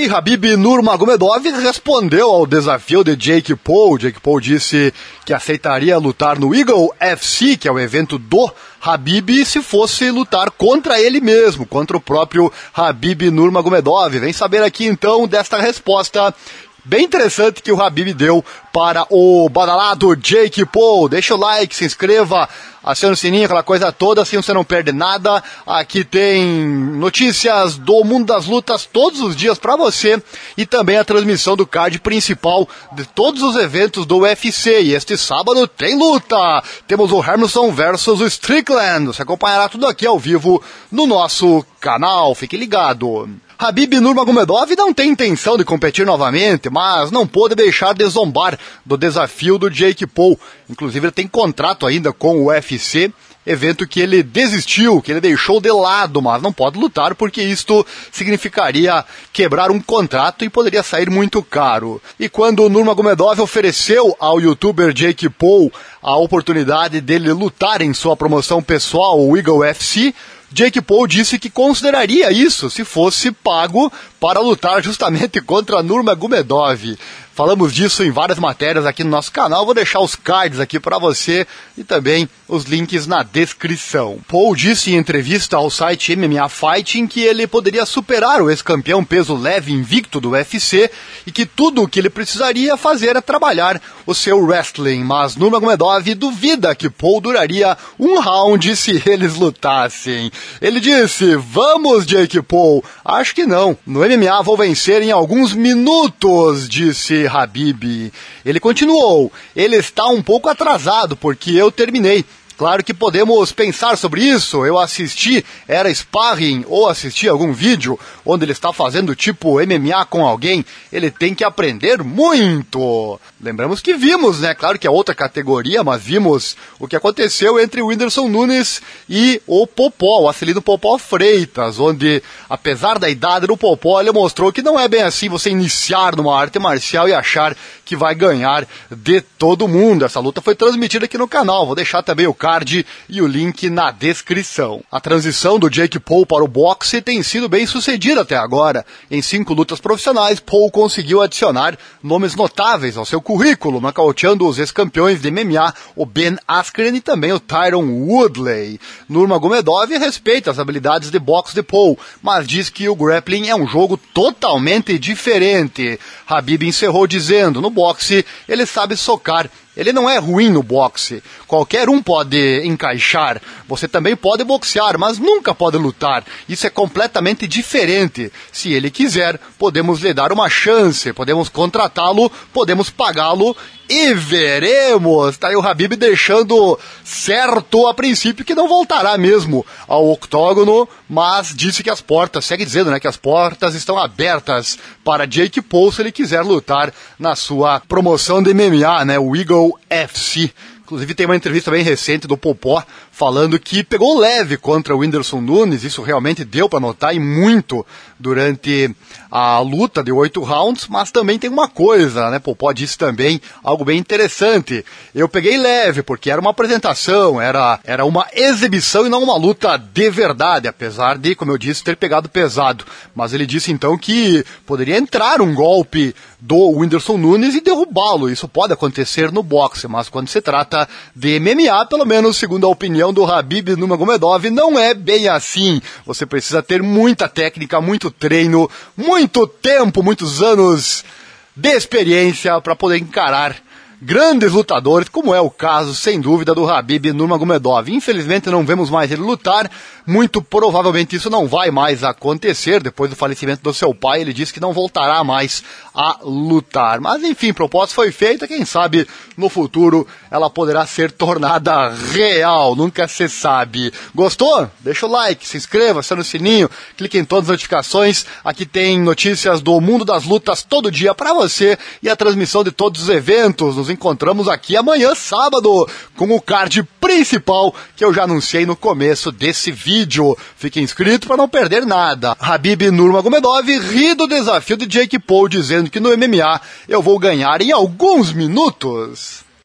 E Habib Nurmagomedov respondeu ao desafio de Jake Paul. Jake Paul disse que aceitaria lutar no Eagle FC, que é o evento do Habib, se fosse lutar contra ele mesmo, contra o próprio Habib Nurmagomedov. Vem saber aqui então desta resposta bem interessante que o Habib deu para o badalado Jake Paul. Deixa o like, se inscreva, aciona o sininho, aquela coisa toda, assim você não perde nada. Aqui tem notícias do mundo das lutas todos os dias para você e também a transmissão do card principal de todos os eventos do UFC. E este sábado tem luta. Temos o Hermanson versus o Strickland. Você acompanhará tudo aqui ao vivo no nosso canal. Fique ligado. Habib Nurmagomedov não tem intenção de competir novamente, mas não pôde deixar de zombar do desafio do Jake Paul. Inclusive ele tem contrato ainda com o UFC, evento que ele desistiu, que ele deixou de lado, mas não pode lutar porque isto significaria quebrar um contrato e poderia sair muito caro. E quando o Nurmagomedov ofereceu ao youtuber Jake Paul a oportunidade dele lutar em sua promoção pessoal, o Eagle FC, Jake Paul disse que consideraria isso se fosse pago para lutar justamente contra Nurmagomedov. Falamos disso em várias matérias aqui no nosso canal. Vou deixar os cards aqui para você e também os links na descrição. Paul disse em entrevista ao site MMA Fighting que ele poderia superar o ex-campeão peso leve invicto do UFC e que tudo o que ele precisaria fazer é trabalhar o seu wrestling. Mas Nurmagomedov duvida que Paul duraria um round se eles lutassem. Ele disse: Vamos, Jake Paul. Acho que não. No MMA vou vencer em alguns minutos, disse Habib. Ele continuou: ele está um pouco atrasado porque eu terminei. Claro que podemos pensar sobre isso. Eu assisti, era sparring ou assisti algum vídeo onde ele está fazendo tipo MMA com alguém. Ele tem que aprender muito. Lembramos que vimos, né? Claro que é outra categoria, mas vimos o que aconteceu entre o Whindersson Nunes e o Popó, o Acelino Popó Freitas, onde, apesar da idade do Popó, ele mostrou que não é bem assim você iniciar numa arte marcial e achar que vai ganhar de todo mundo. Essa luta foi transmitida aqui no canal. Vou deixar também o card e o link na descrição. A transição do Jake Paul para o boxe tem sido bem sucedida até agora. Em cinco lutas profissionais, Paul conseguiu adicionar nomes notáveis ao seu currículo, nocauteando os ex-campeões de MMA, o Ben Askren e também o Tyron Woodley. Nurmagomedov respeita as habilidades de boxe de Paul, mas diz que o grappling é um jogo totalmente diferente. Habib encerrou dizendo, no boxe ele sabe socar ele não é ruim no boxe. Qualquer um pode encaixar. Você também pode boxear, mas nunca pode lutar. Isso é completamente diferente. Se ele quiser, podemos lhe dar uma chance, podemos contratá-lo, podemos pagá-lo e veremos. Tá aí o Habib deixando certo a princípio que não voltará mesmo ao octógono, mas disse que as portas, segue dizendo, né, que as portas estão abertas para Jake Paul se ele quiser lutar na sua promoção de MMA, né, o Eagle FC. Inclusive tem uma entrevista bem recente do Popó falando que pegou leve contra o Whindersson Nunes, isso realmente deu para notar e muito durante a luta de oito rounds, mas também tem uma coisa, né? Popó disse também algo bem interessante. Eu peguei leve porque era uma apresentação, era, era uma exibição e não uma luta de verdade, apesar de, como eu disse, ter pegado pesado. Mas ele disse então que poderia entrar um golpe do Whindersson Nunes e derrubá-lo. Isso pode acontecer no boxe, mas quando se trata de MMA, pelo menos segundo a opinião do Habib Nurmagomedov não é bem assim. Você precisa ter muita técnica, muito treino, muito tempo, muitos anos de experiência para poder encarar grandes lutadores, como é o caso, sem dúvida, do Habib Nurmagomedov. Infelizmente não vemos mais ele lutar, muito provavelmente isso não vai mais acontecer. Depois do falecimento do seu pai, ele disse que não voltará mais a lutar. Mas enfim, proposta foi feita, quem sabe no futuro ela poderá ser tornada real, nunca se sabe. Gostou? Deixa o like, se inscreva, aciona o sininho, clique em todas as notificações. Aqui tem notícias do mundo das lutas todo dia para você e a transmissão de todos os eventos. Nos encontramos aqui amanhã, sábado, com o card principal que eu já anunciei no começo desse vídeo. Fique inscrito para não perder nada. Habib Nurmagomedov ri do desafio de Jake Paul dizendo que no MMA eu vou ganhar em alguns minutos.